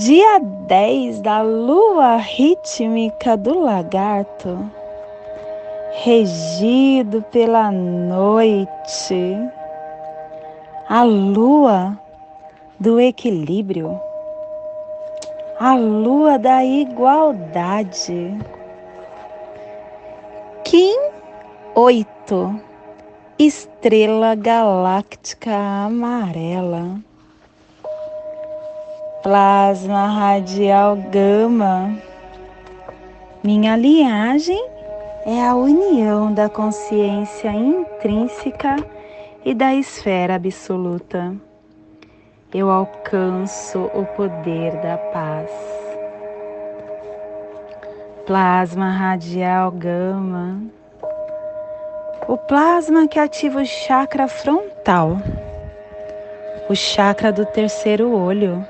Dia 10 da lua rítmica do lagarto, regido pela noite, a lua do equilíbrio, a lua da igualdade. Kim 8, estrela galáctica amarela plasma radial gama. Minha linhagem é a união da consciência intrínseca e da esfera absoluta. Eu alcanço o poder da paz. Plasma radial gama. O plasma que ativa o chakra frontal, o chakra do terceiro olho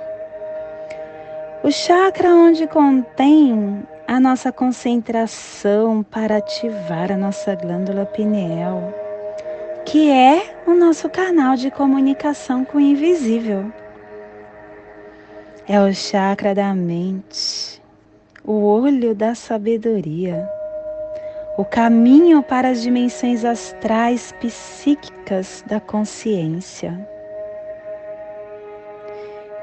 o chakra onde contém a nossa concentração para ativar a nossa glândula pineal, que é o nosso canal de comunicação com o invisível. É o chakra da mente, o olho da sabedoria, o caminho para as dimensões astrais psíquicas da consciência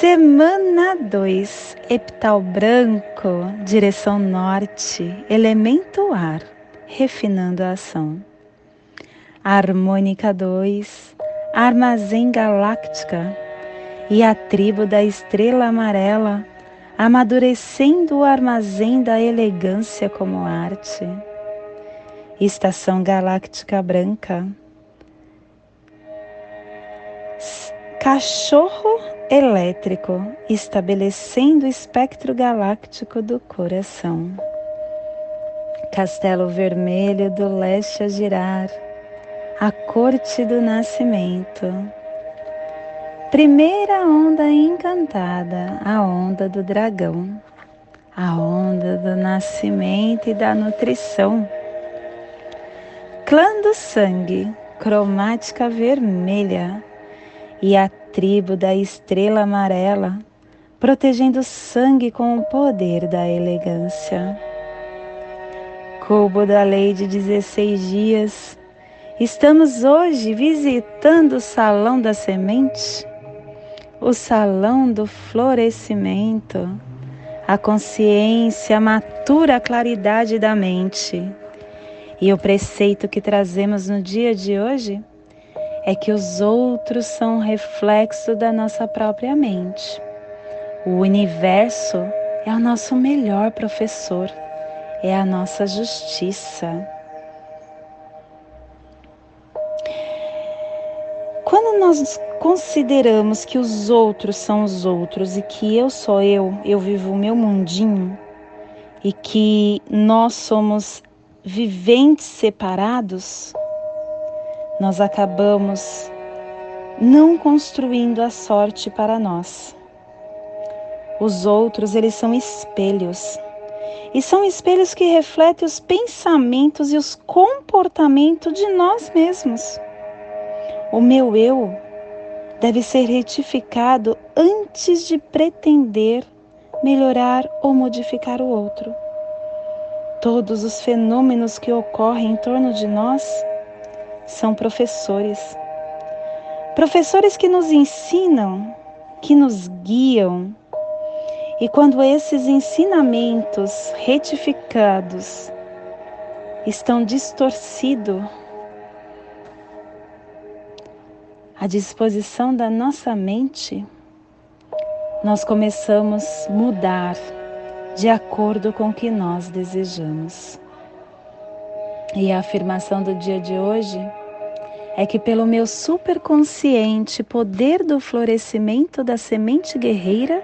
Semana 2, epital branco, direção norte, elemento ar, refinando a ação. Harmônica 2, armazém galáctica e a tribo da estrela amarela, amadurecendo o armazém da elegância como arte. Estação galáctica branca. Cachorro elétrico, estabelecendo o espectro galáctico do coração. Castelo vermelho do leste a girar, a corte do nascimento. Primeira onda encantada, a onda do dragão, a onda do nascimento e da nutrição. Clã do sangue, cromática vermelha, e a tribo da estrela amarela, protegendo o sangue com o poder da elegância. Cubo da lei de 16 dias, estamos hoje visitando o salão da semente, o salão do florescimento, a consciência matura a claridade da mente. E o preceito que trazemos no dia de hoje é que os outros são reflexo da nossa própria mente. O universo é o nosso melhor professor, é a nossa justiça. Quando nós consideramos que os outros são os outros e que eu sou eu, eu vivo o meu mundinho e que nós somos viventes separados, nós acabamos não construindo a sorte para nós. Os outros, eles são espelhos. E são espelhos que refletem os pensamentos e os comportamentos de nós mesmos. O meu eu deve ser retificado antes de pretender melhorar ou modificar o outro. Todos os fenômenos que ocorrem em torno de nós são professores. Professores que nos ensinam, que nos guiam E quando esses ensinamentos retificados estão distorcidos, à disposição da nossa mente, nós começamos a mudar de acordo com o que nós desejamos. E a afirmação do dia de hoje é que, pelo meu superconsciente poder do florescimento da semente guerreira,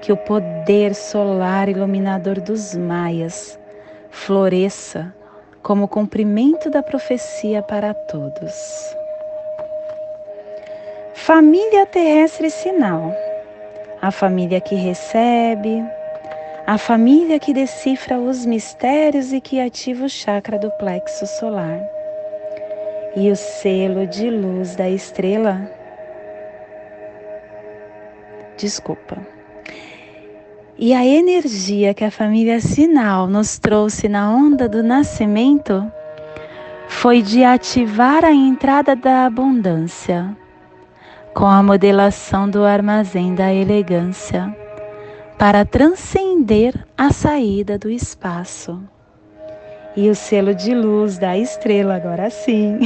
que o poder solar iluminador dos maias floresça como cumprimento da profecia para todos. Família terrestre sinal. A família que recebe, a família que decifra os mistérios e que ativa o chakra do plexo solar. E o selo de luz da estrela. Desculpa. E a energia que a família Sinal nos trouxe na onda do nascimento foi de ativar a entrada da abundância com a modelação do armazém da elegância para transcender a saída do espaço. E o selo de luz da estrela, agora sim,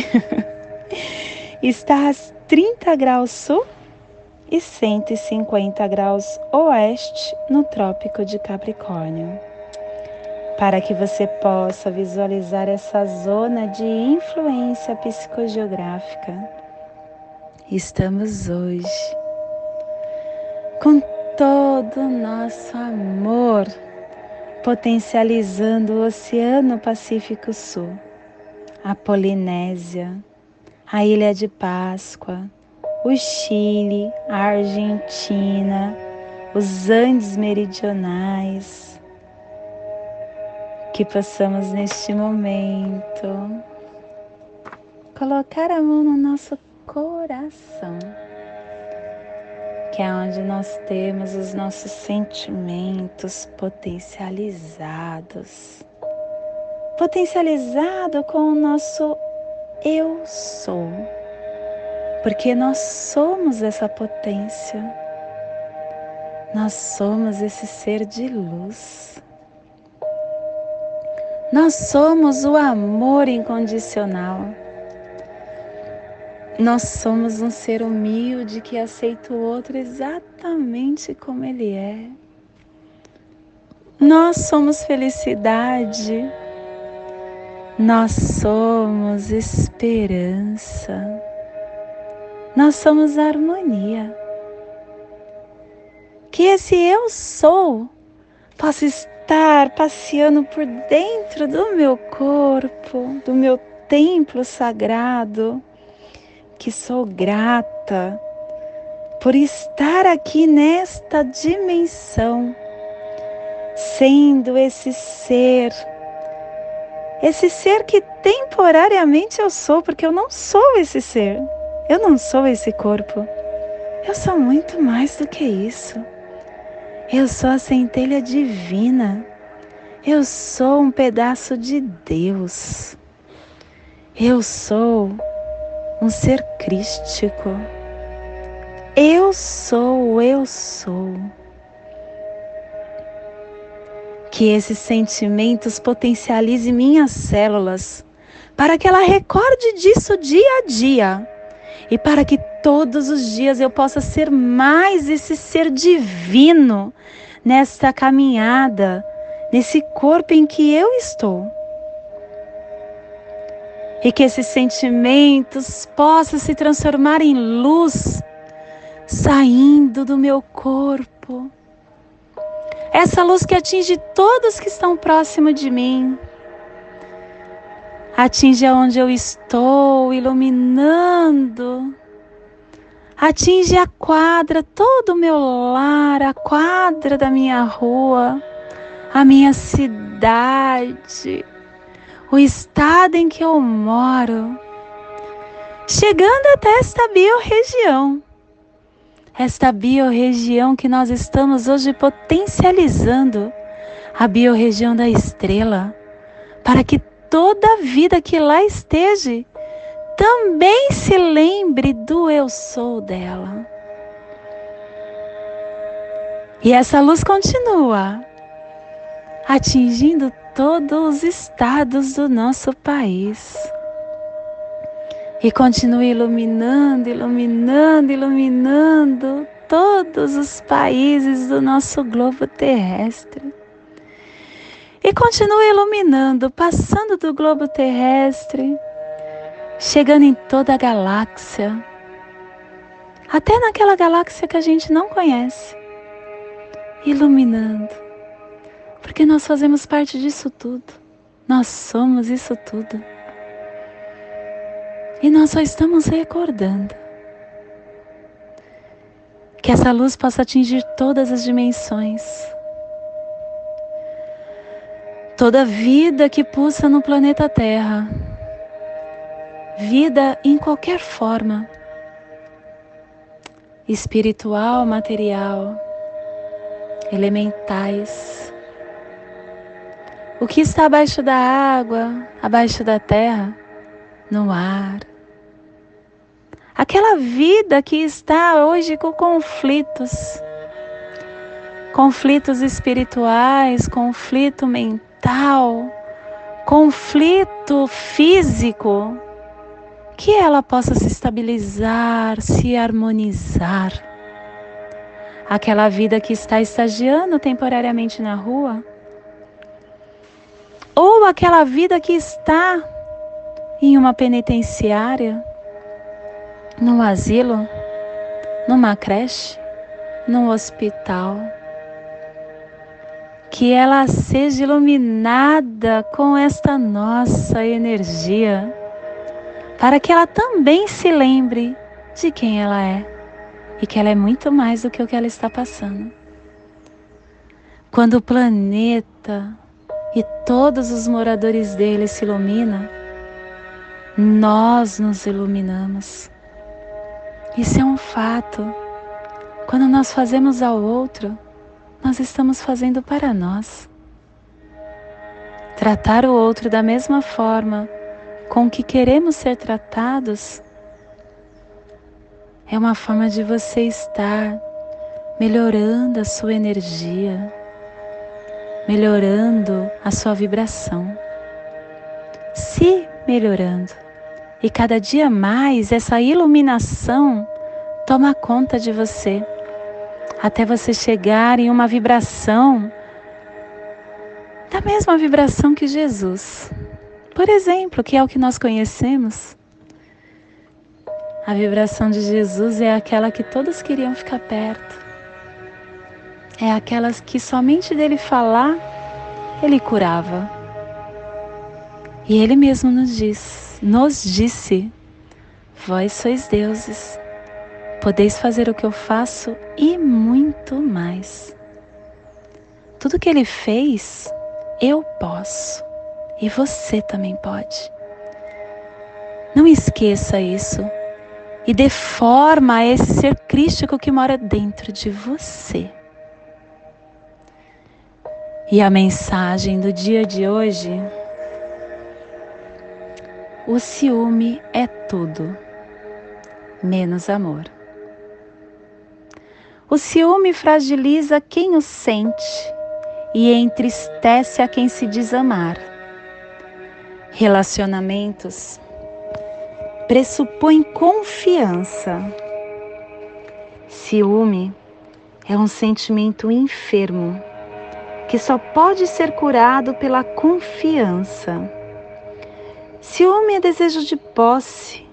está a 30 graus sul e 150 graus oeste no Trópico de Capricórnio. Para que você possa visualizar essa zona de influência psicogeográfica, estamos hoje com todo o nosso amor potencializando o Oceano Pacífico Sul, a Polinésia, a Ilha de Páscoa, o Chile, a Argentina, os Andes meridionais. Que possamos neste momento colocar a mão no nosso coração que é onde nós temos os nossos sentimentos potencializados. Potencializado com o nosso eu sou. Porque nós somos essa potência. Nós somos esse ser de luz. Nós somos o amor incondicional. Nós somos um ser humilde que aceita o outro exatamente como ele é. Nós somos felicidade. Nós somos esperança. Nós somos harmonia. Que esse eu sou possa estar passeando por dentro do meu corpo, do meu templo sagrado que sou grata por estar aqui nesta dimensão, sendo esse ser, esse ser que temporariamente eu sou, porque eu não sou esse ser, eu não sou esse corpo, eu sou muito mais do que isso. Eu sou a centelha divina. Eu sou um pedaço de Deus. Eu sou um ser crístico. Eu sou, eu sou. Que esses sentimentos potencializem minhas células, para que ela recorde disso dia a dia e para que todos os dias eu possa ser mais esse ser divino nesta caminhada, nesse corpo em que eu estou e que esses sentimentos possam se transformar em luz saindo do meu corpo. Essa luz que atinge todos que estão próximo de mim. Atinge aonde eu estou, iluminando. Atinge a quadra, todo o meu lar, a quadra da minha rua, a minha cidade o estado em que eu moro, chegando até esta biorregião. Esta biorregião que nós estamos hoje potencializando, a biorregião da estrela, para que toda vida que lá esteja também se lembre do eu sou dela. E essa luz continua atingindo todos os estados do nosso país. E continua iluminando, iluminando, iluminando todos os países do nosso globo terrestre. E continua iluminando, passando do globo terrestre, chegando em toda a galáxia, até naquela galáxia que a gente não conhece, iluminando, porque nós fazemos parte disso tudo, nós somos isso tudo. E nós só estamos recordando que essa luz possa atingir todas as dimensões. Toda vida que pulsa no planeta Terra, vida em qualquer forma, espiritual, material, elementais. O que está abaixo da água, abaixo da terra, no ar, aquela vida que está hoje com conflitos, conflitos espirituais, conflito mental, conflito físico, que ela possa se estabilizar, se harmonizar. Aquela vida que está estagiando temporariamente na rua, ou aquela vida que está em uma penitenciária, num asilo, numa creche, num hospital. Que ela seja iluminada com esta nossa energia, para que ela também se lembre de quem ela é e que ela é muito mais do que o que ela está passando. Quando o planeta e todos os moradores dele se iluminam, nós nos iluminamos. Isso é um fato. Quando nós fazemos ao outro, nós estamos fazendo para nós. Tratar o outro da mesma forma com que queremos ser tratados é uma forma de você estar melhorando a sua energia, melhorando a sua vibração, se melhorando. E cada dia mais essa iluminação toma conta de você, até você chegar em uma vibração da mesma vibração que Jesus. Por exemplo, que é o que nós conhecemos. A vibração de Jesus é aquela que todos queriam ficar perto. É aquela que somente dele falar, ele curava. E ele mesmo nos diz: nos disse: Vós sois deuses, podeis fazer o que eu faço e muito mais. Tudo que ele fez, eu posso e você também pode. Não esqueça isso e dê forma a esse ser crístico que mora dentro de você. E a mensagem do dia de hoje o ciúme é tudo, menos amor. O ciúme fragiliza quem o sente e entristece a quem se diz amar. Relacionamentos pressupõem confiança. Ciúme é um sentimento enfermo que só pode ser curado pela confiança. Ciúme é desejo de posse,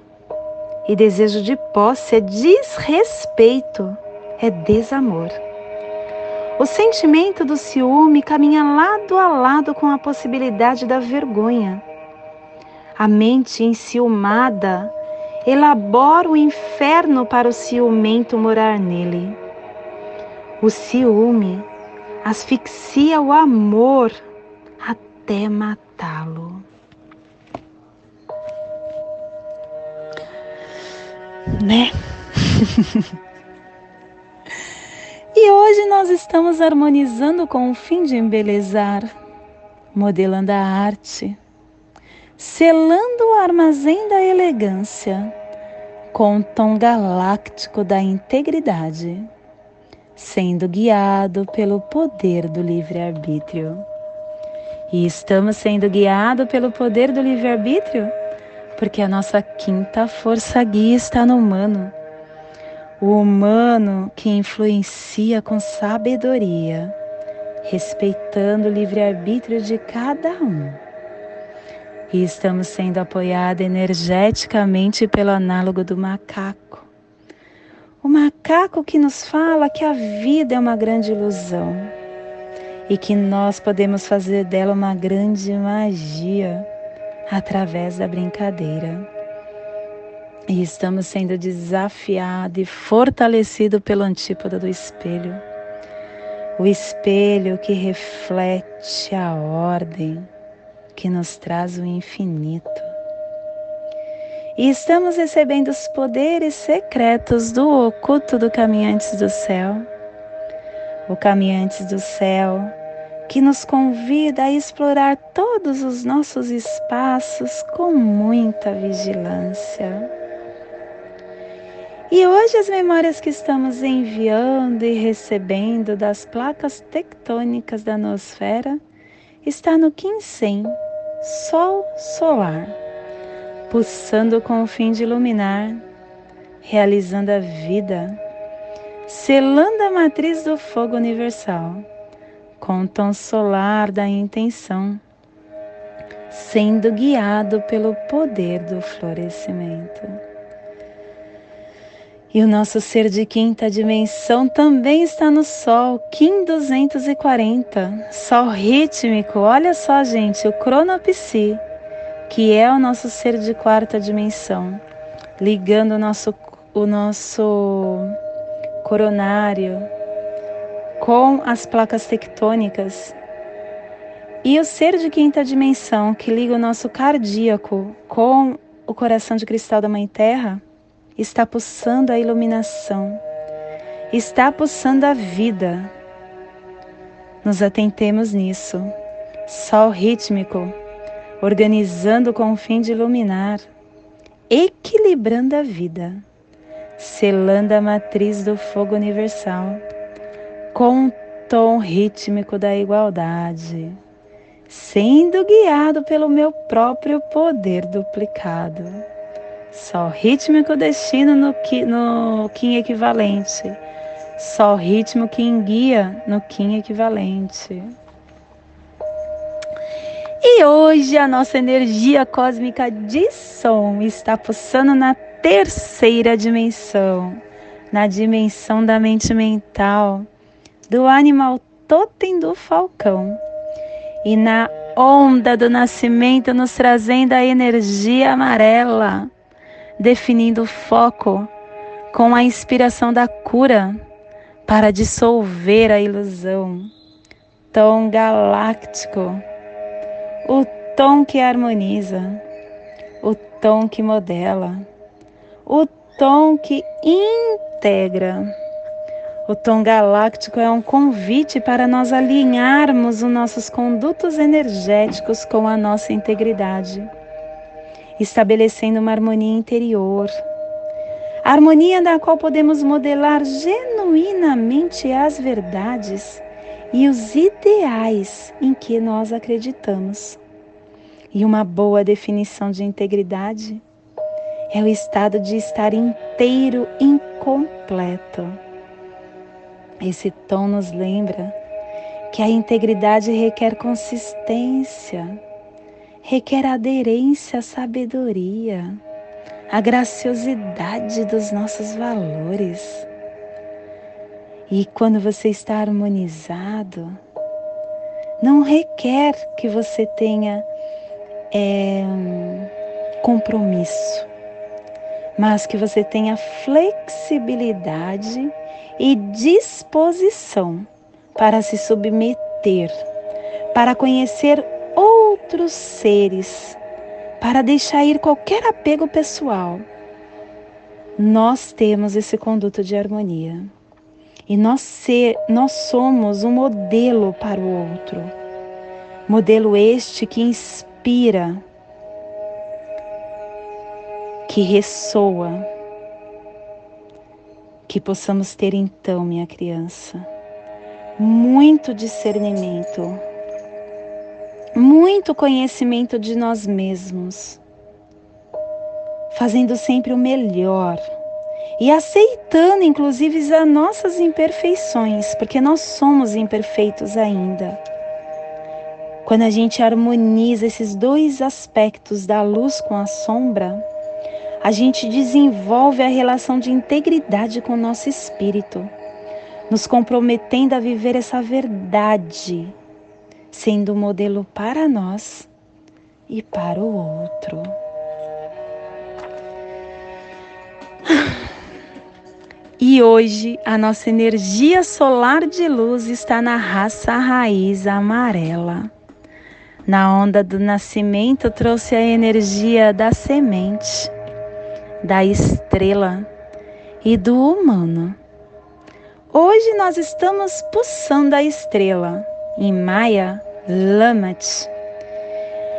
e desejo de posse é desrespeito, é desamor. O sentimento do ciúme caminha lado a lado com a possibilidade da vergonha. A mente enciumada elabora o inferno para o ciumento morar nele. O ciúme asfixia o amor até matá-lo. né? e hoje nós estamos harmonizando com o fim de embelezar, modelando a arte, selando o armazém da elegância com o tom galáctico da integridade, sendo guiado pelo poder do livre-arbítrio. E estamos sendo guiados pelo poder do livre-arbítrio porque a nossa quinta força guia está no humano. O humano que influencia com sabedoria, respeitando o livre-arbítrio de cada um. E estamos sendo apoiados energeticamente pelo análogo do macaco. O macaco que nos fala que a vida é uma grande ilusão e que nós podemos fazer dela uma grande magia através da brincadeira. E estamos sendo desafiados e fortalecidos pelo antípoda do espelho. O espelho que reflete a ordem, que nos traz o infinito. E estamos recebendo os poderes secretos do oculto do Caminhantes do Céu. O Caminhantes do Céu que nos convida a explorar todos os nossos espaços com muita vigilância. E hoje as memórias que estamos enviando e recebendo das placas tectônicas da nosfera está no Quincem, Sol Solar, pulsando com o fim de iluminar, realizando a vida, selando a matriz do fogo universal com o tom solar da intenção, sendo guiado pelo poder do florescimento. E o nosso ser de quinta dimensão também está no Sol, Kim 240, Sol rítmico. Olha só, gente, o cronopsi, que é o nosso ser de quarta dimensão, ligando o nosso, o nosso coronário, com as placas tectônicas. E o ser de quinta dimensão que liga o nosso cardíaco com o coração de cristal da Mãe Terra está pulsando a iluminação, está pulsando a vida. Nos atentemos nisso. Sol rítmico, organizando com o fim de iluminar, equilibrando a vida, selando a matriz do fogo universal com o tom rítmico da igualdade, sendo guiado pelo meu próprio poder duplicado. Sol rítmico destino no, no Kim equivalente. Sol ritmo que guia no Kim equivalente. E hoje a nossa energia cósmica de som está pulsando na terceira dimensão, na dimensão da mente mental, do animal totem do falcão. E na onda do nascimento, nos trazendo a energia amarela, definindo o foco com a inspiração da cura para dissolver a ilusão. Tom galáctico, o tom que harmoniza, o tom que modela, o tom que integra o tom galáctico é um convite para nós alinharmos os nossos condutos energéticos com a nossa integridade, estabelecendo uma harmonia interior. harmonia da qual podemos modelar genuinamente as verdades e os ideais em que nós acreditamos. E uma boa definição de integridade é o estado de estar inteiro, incompleto esse tom nos lembra que a integridade requer consistência, requer aderência à sabedoria, à graciosidade dos nossos valores. E quando você está harmonizado, não requer que você tenha é, compromisso, mas que você tenha flexibilidade e disposição para se submeter, para conhecer outros seres, para deixar ir qualquer apego pessoal. Nós temos esse conduto de harmonia. E nós, ser, nós somos um modelo para o outro. Modelo este que inspira, que ressoa, Que possamos ter então, minha criança, muito discernimento, muito conhecimento de nós mesmos, fazendo sempre o melhor e aceitando, inclusive, as nossas imperfeições, porque nós somos imperfeitos ainda. Quando a gente harmoniza esses dois aspectos da luz com a sombra, a gente desenvolve a relação de integridade com o nosso espírito, nos comprometendo a viver essa verdade, sendo modelo para nós e para o outro. E hoje a nossa energia solar de luz está na raça raiz amarela. Na onda do nascimento trouxe a energia da semente, da estrela e do humano. Hoje nós estamos pulsando a estrela, em Maia, Lamat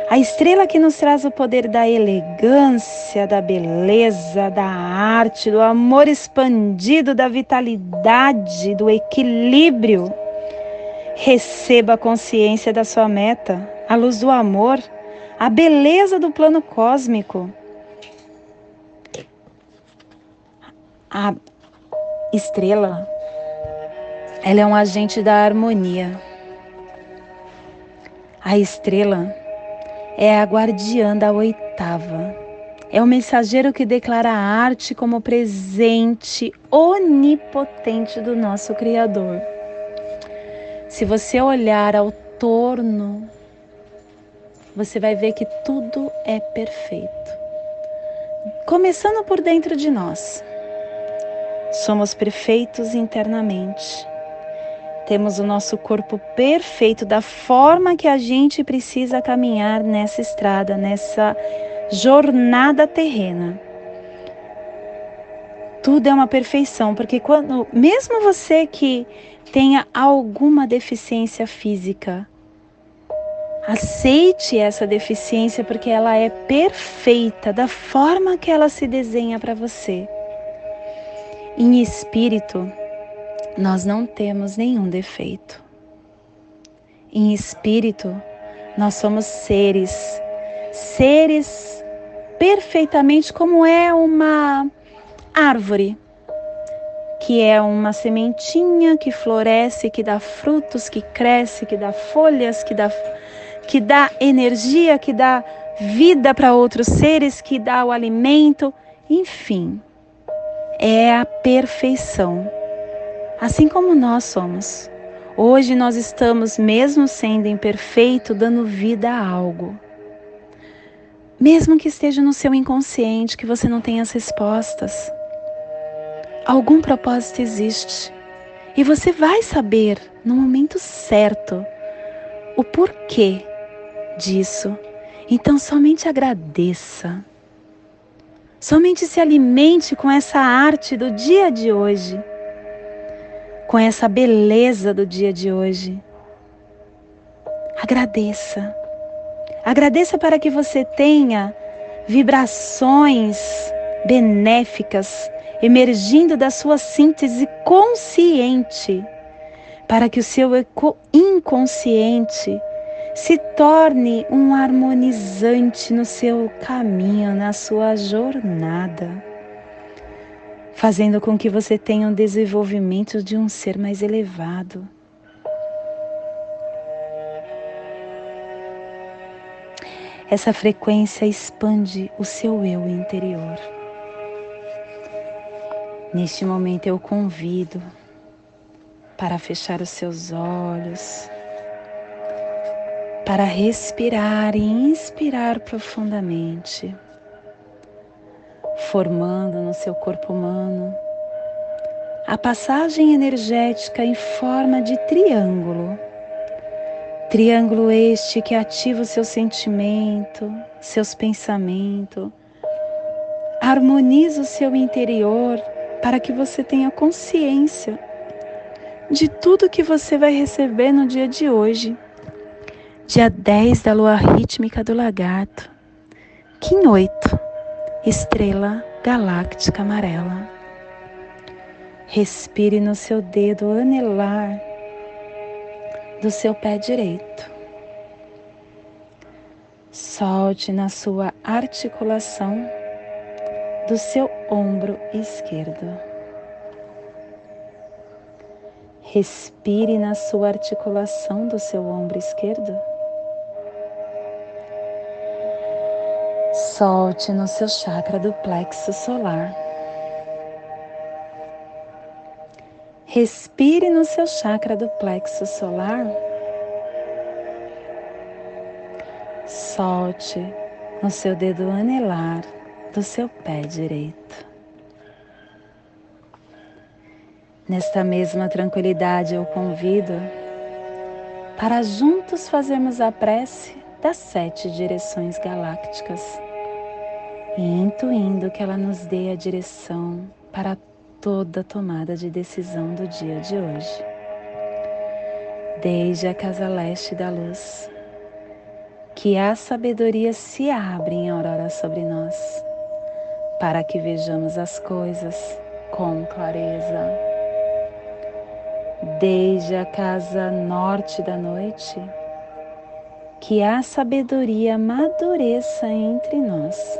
a estrela que nos traz o poder da elegância, da beleza, da arte, do amor expandido, da vitalidade, do equilíbrio. Receba a consciência da sua meta, a luz do amor, a beleza do plano cósmico. A estrela, ela é um agente da harmonia. A estrela é a guardiã da oitava. É o mensageiro que declara a arte como presente onipotente do nosso Criador. Se você olhar ao torno, você vai ver que tudo é perfeito. Começando por dentro de nós. Somos perfeitos internamente temos o nosso corpo perfeito da forma que a gente precisa caminhar nessa estrada, nessa jornada terrena. Tudo é uma perfeição, porque quando mesmo você que tenha alguma deficiência física, aceite essa deficiência porque ela é perfeita da forma que ela se desenha para você. Em espírito, nós não temos nenhum defeito. Em espírito, nós somos seres, seres perfeitamente como é uma árvore, que é uma sementinha que floresce, que dá frutos, que cresce, que dá folhas, que dá, que dá energia, que dá vida para outros seres, que dá o alimento, enfim, é a perfeição assim como nós somos. Hoje nós estamos, mesmo sendo imperfeito, dando vida a algo. Mesmo que esteja no seu inconsciente, que você não tenha as respostas. Algum propósito existe. E você vai saber, no momento certo, o porquê disso. Então, somente agradeça. Somente se alimente com essa arte do dia de hoje com essa beleza do dia de hoje. Agradeça. Agradeça para que você tenha vibrações benéficas emergindo da sua síntese consciente, para que o seu inconsciente se torne um harmonizante no seu caminho, na sua jornada fazendo com que você tenha um desenvolvimento de um ser mais elevado. Essa frequência expande o seu eu interior. Neste momento eu convido para fechar os seus olhos, para respirar e inspirar profundamente formando no seu corpo humano a passagem energética em forma de triângulo. Triângulo este que ativa o seu sentimento, seus pensamentos, harmoniza o seu interior para que você tenha consciência de tudo que você vai receber no dia de hoje. Dia 10 da lua rítmica do lagarto. Kim 8 estrela galáctica amarela. Respire no seu dedo anelar do seu pé direito. Solte na sua articulação do seu ombro esquerdo. Respire na sua articulação do seu ombro esquerdo. Solte no seu chakra do plexo solar. Respire no seu chakra do plexo solar. Solte no seu dedo anelar do seu pé direito. Nesta mesma tranquilidade eu convido para juntos fazermos a prece das sete direções galácticas e intuindo que ela nos dê a direção para toda tomada de decisão do dia de hoje. Desde a casa leste da luz, que a sabedoria se abre em aurora sobre nós, para que vejamos as coisas com clareza. Desde a casa norte da noite, que a sabedoria amadureça entre nós,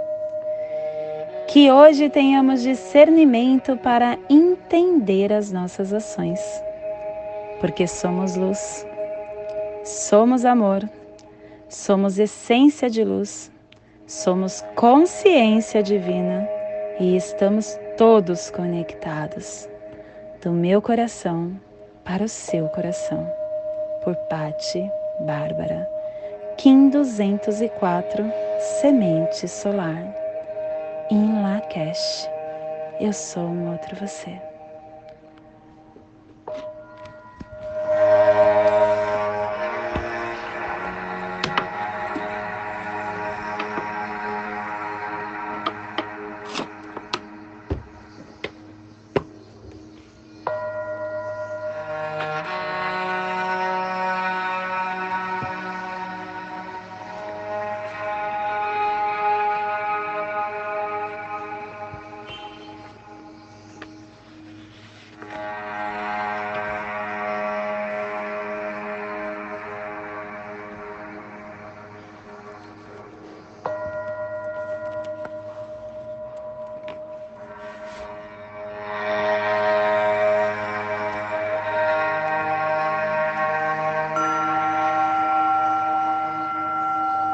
Que hoje tenhamos discernimento para entender as nossas ações porque somos luz, somos amor, somos essência de luz, somos consciência divina e estamos todos conectados do meu coração para o seu coração. Por Pati Bárbara, Kim 204, Semente Solar, Lakesh. Eu sou um outro você.